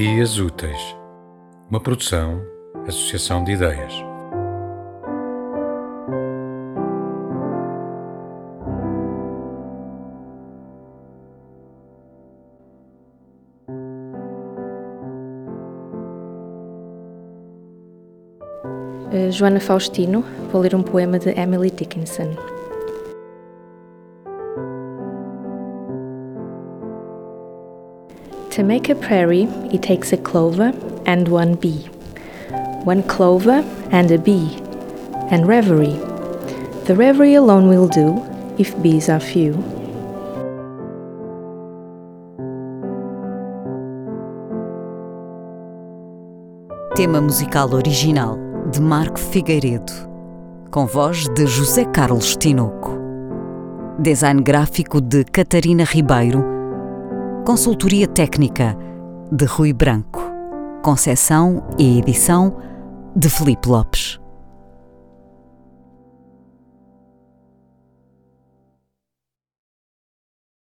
Dias Úteis, uma produção, associação de ideias. Uh, Joana Faustino, vou ler um poema de Emily Dickinson. To make a prairie, it takes a clover and one bee, one clover and a bee, and reverie. The reverie alone will do if bees are few. Tema musical original de Marco Figueiredo, com voz de José Carlos Tinoco. Design gráfico de Catarina Ribeiro. Consultoria técnica de Rui Branco. Concessão e edição de Felipe Lopes.